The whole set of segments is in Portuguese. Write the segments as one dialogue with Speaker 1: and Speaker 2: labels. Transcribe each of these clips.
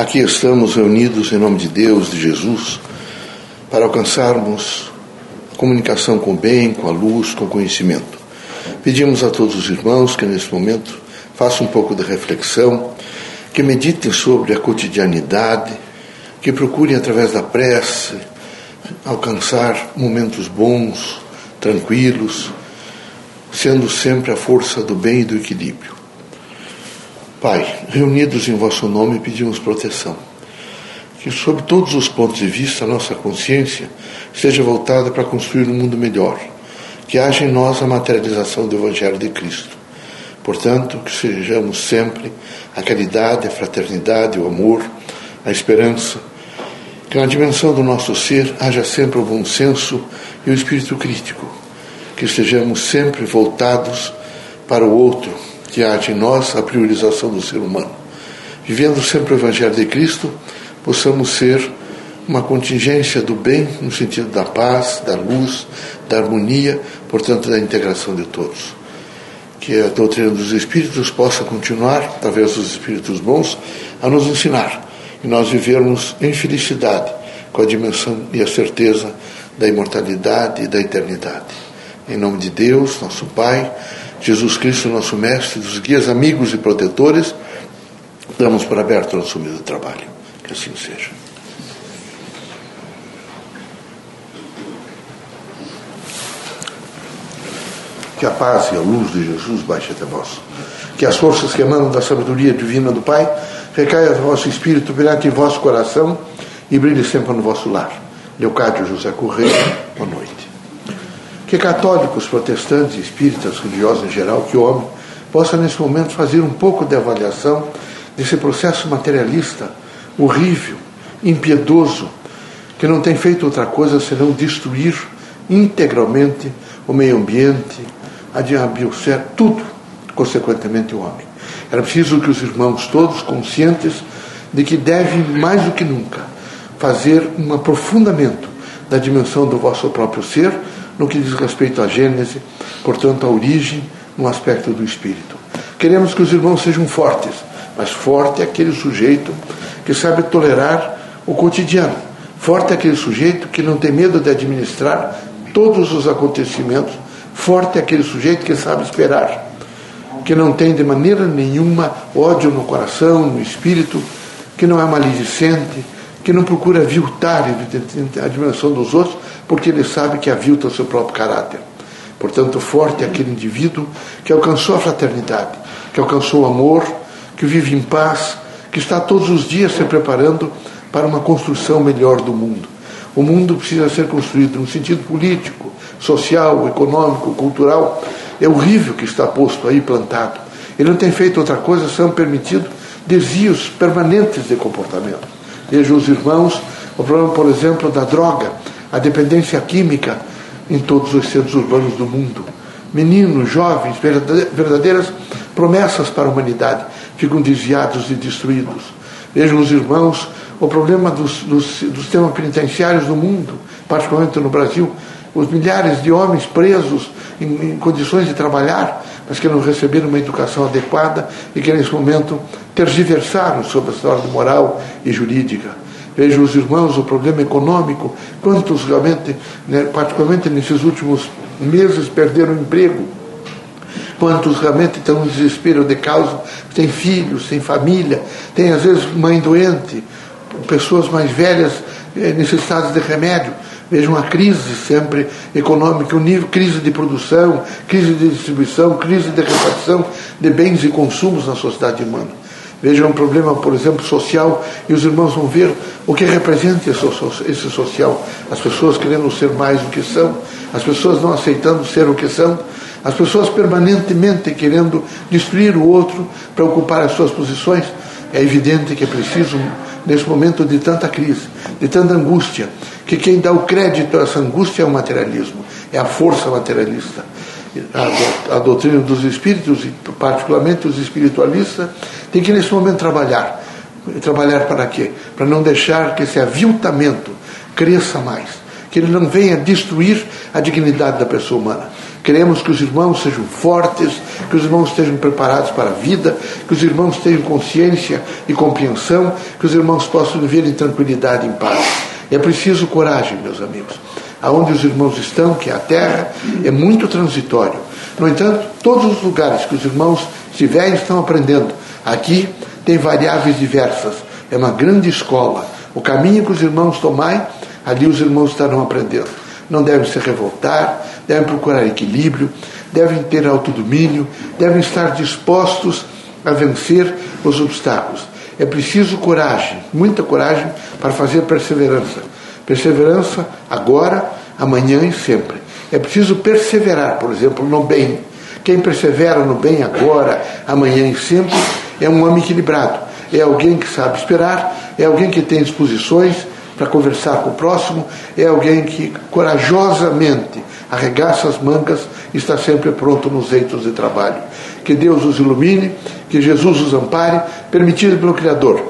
Speaker 1: Aqui estamos reunidos em nome de Deus, de Jesus, para alcançarmos comunicação com o bem, com a luz, com o conhecimento. Pedimos a todos os irmãos que nesse momento façam um pouco de reflexão, que meditem sobre a cotidianidade, que procurem através da prece alcançar momentos bons, tranquilos, sendo sempre a força do bem e do equilíbrio. Pai, reunidos em vosso nome, pedimos proteção. Que, sob todos os pontos de vista, a nossa consciência esteja voltada para construir um mundo melhor. Que haja em nós a materialização do Evangelho de Cristo. Portanto, que sejamos sempre a caridade, a fraternidade, o amor, a esperança. Que na dimensão do nosso ser haja sempre o bom senso e o espírito crítico. Que estejamos sempre voltados para o outro, que haja em nós a priorização do ser humano. Vivendo sempre o Evangelho de Cristo, possamos ser uma contingência do bem no sentido da paz, da luz, da harmonia, portanto, da integração de todos. Que a doutrina dos Espíritos possa continuar, através dos Espíritos bons, a nos ensinar e nós vivermos em felicidade, com a dimensão e a certeza da imortalidade e da eternidade. Em nome de Deus, nosso Pai, Jesus Cristo, nosso Mestre, dos guias amigos e protetores, damos por aberto nosso humilde trabalho. Que assim seja. Que a paz e a luz de Jesus baixe até vós. Que as forças que emanam da sabedoria divina do Pai recaiam no vosso espírito, brilhante em vosso coração e brilhe sempre no vosso lar. Leocádio José Correia, boa noite que católicos, protestantes, espíritas, religiosos em geral, que o homem possa nesse momento fazer um pouco de avaliação desse processo materialista horrível, impiedoso, que não tem feito outra coisa senão destruir integralmente o meio ambiente, a biosfera, tudo, consequentemente o homem. Era preciso que os irmãos todos conscientes de que devem mais do que nunca fazer um aprofundamento da dimensão do vosso próprio ser no que diz respeito à Gênese, portanto, à origem no aspecto do espírito. Queremos que os irmãos sejam fortes, mas forte é aquele sujeito que sabe tolerar o cotidiano. Forte é aquele sujeito que não tem medo de administrar todos os acontecimentos. Forte é aquele sujeito que sabe esperar, que não tem de maneira nenhuma ódio no coração, no espírito, que não é maledicente, que não procura aviltar a dimensão dos outros, porque ele sabe que avilta o seu próprio caráter. Portanto, forte é aquele indivíduo que alcançou a fraternidade, que alcançou o amor, que vive em paz, que está todos os dias se preparando para uma construção melhor do mundo. O mundo precisa ser construído no sentido político, social, econômico, cultural. É horrível que está posto aí plantado. Ele não tem feito outra coisa senão permitido desvios permanentes de comportamento. Veja os irmãos, o problema, por exemplo, da droga, a dependência química em todos os centros urbanos do mundo. Meninos, jovens, verdadeiras promessas para a humanidade ficam desviados e destruídos. Vejam os irmãos, o problema dos, dos, dos sistemas penitenciários do mundo, particularmente no Brasil, os milhares de homens presos em, em, condições de trabalhar, mas que não receberam uma educação adequada e que nesse momento tergiversaram sobre a história moral e jurídica. Vejam os irmãos, o problema econômico, quantos realmente, né, particularmente nesses últimos meses, perderam emprego. Quantos realmente estão no desespero de causa, têm filhos, têm família, têm às vezes mãe doente, pessoas mais velhas eh, necessitadas de remédio. Vejam a crise sempre econômica, o nível, crise de produção, crise de distribuição, crise de repartição de bens e consumos na sociedade humana. Vejam um problema, por exemplo, social, e os irmãos vão ver o que representa esse social. As pessoas querendo ser mais do que são, as pessoas não aceitando ser o que são, as pessoas permanentemente querendo destruir o outro para ocupar as suas posições. É evidente que é preciso, nesse momento de tanta crise, de tanta angústia, que quem dá o crédito a essa angústia é o materialismo, é a força materialista a, doutrina dos espíritos, e particularmente os espiritualistas, tem que nesse momento trabalhar. Trabalhar para quê? Para não deixar que esse aviltamento cresça mais, que ele não venha destruir a dignidade da pessoa humana. Queremos que os irmãos sejam fortes, que os irmãos estejam preparados para a vida, que os irmãos tenham consciência e compreensão, que os irmãos possam viver em tranquilidade e em paz. É preciso coragem, meus amigos. Aonde os irmãos estão, que é a terra, é muito transitório. No entanto, todos os lugares que os irmãos estiverem estão aprendendo. Aqui tem variáveis diversas. É uma grande escola. O caminho que os irmãos tomarem, ali os irmãos estarão aprendendo. Não devem se revoltar, devem procurar equilíbrio, devem ter autodomínio, devem estar dispostos a vencer os obstáculos. É preciso coragem, muita coragem para fazer perseverança. Perseverança agora, amanhã e sempre. É preciso perseverar, por exemplo, no bem. Quem persevera no bem agora, amanhã e sempre é um homem equilibrado. É alguém que sabe esperar, é alguém que tem disposições para conversar com o próximo, é alguém que corajosamente arregaça as mangas e está sempre pronto nos eitos de trabalho. Que Deus os ilumine, que Jesus os ampare, permitido pelo Criador.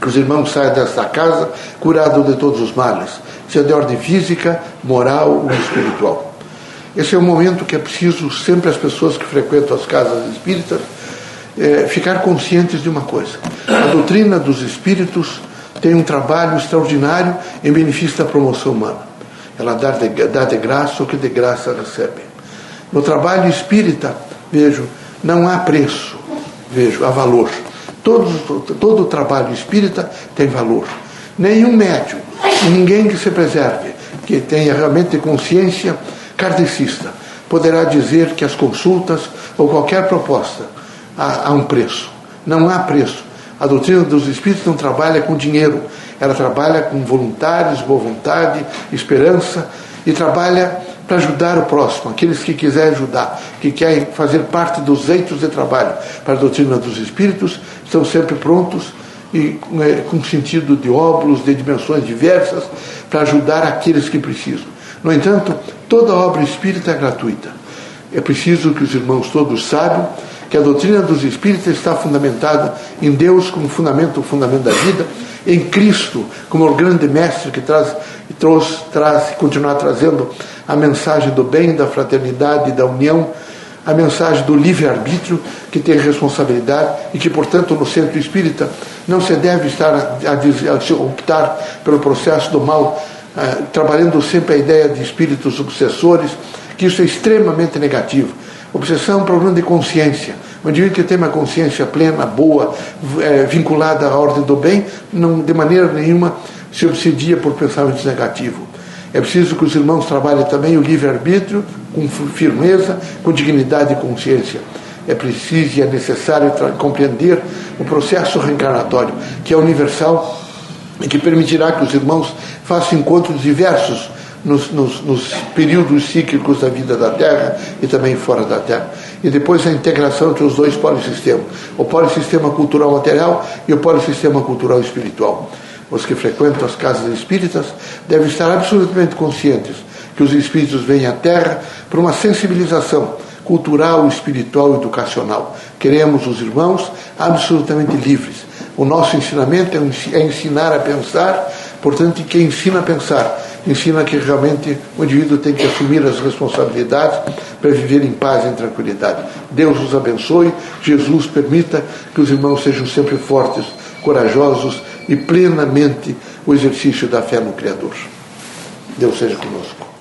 Speaker 1: Que os irmãos saiam desta casa curados de todos os males, seja de ordem física, moral ou espiritual. Esse é um momento que é preciso sempre as pessoas que frequentam as casas espíritas é, ficar conscientes de uma coisa. A doutrina dos espíritos tem um trabalho extraordinário em benefício da promoção humana. Ela dá de, dá de graça o que de graça recebe. No trabalho espírita, vejo, não há preço, vejo, há valor. Todo, todo o trabalho espírita tem valor. Nenhum médium, ninguém que se preserve, que tenha realmente consciência kardecista, poderá dizer que as consultas ou qualquer proposta há, há um preço. Não há preço. A doutrina dos espíritos não trabalha com dinheiro, ela trabalha com voluntários, boa vontade, esperança e trabalha para ajudar o próximo, aqueles que quiserem ajudar, que querem fazer parte dos eitos de trabalho para a doutrina dos espíritos, estão sempre prontos e é, com sentido de óbulos, de dimensões diversas, para ajudar aqueles que precisam. No entanto, toda obra espírita é gratuita. É preciso que os irmãos todos saibam que a doutrina dos espíritas está fundamentada em Deus como fundamento, o fundamento da vida, em Cristo como o grande mestre que traz e trouxe, traz e continuar trazendo a mensagem do bem, da fraternidade, da união, a mensagem do livre-arbítrio, que tem responsabilidade e que, portanto, no centro espírita não se deve estar a, a, a optar pelo processo do mal, eh, trabalhando sempre a ideia de espíritos obsessores, que isso é extremamente negativo. Obsessão é um problema de consciência. Um indivíduo que tem uma consciência plena, boa, é, vinculada à ordem do bem, não, de maneira nenhuma se obsedia por pensamentos negativos. É preciso que os irmãos trabalhem também o livre-arbítrio com firmeza, com dignidade e consciência. É preciso e é necessário compreender o processo reencarnatório, que é universal e que permitirá que os irmãos façam encontros diversos nos, nos, nos, períodos cíclicos da vida da Terra e também fora da Terra. E depois a integração entre os dois polissistemas, o polissistema cultural material e o polissistema cultural espiritual. Os que frequentam as casas espíritas devem estar absolutamente conscientes que os espíritos vêm à Terra para uma sensibilização cultural, espiritual educacional. Queremos os irmãos absolutamente livres. O nosso ensinamento é, é ensinar a pensar, portanto, quem ensina a pensar ensina que realmente o indivíduo tem que assumir as responsabilidades para viver em paz e em tranquilidade. Deus os abençoe, Jesus permita que os irmãos sejam sempre fortes, corajosos e plenamente o exercício da fé no Criador. Deus seja conosco.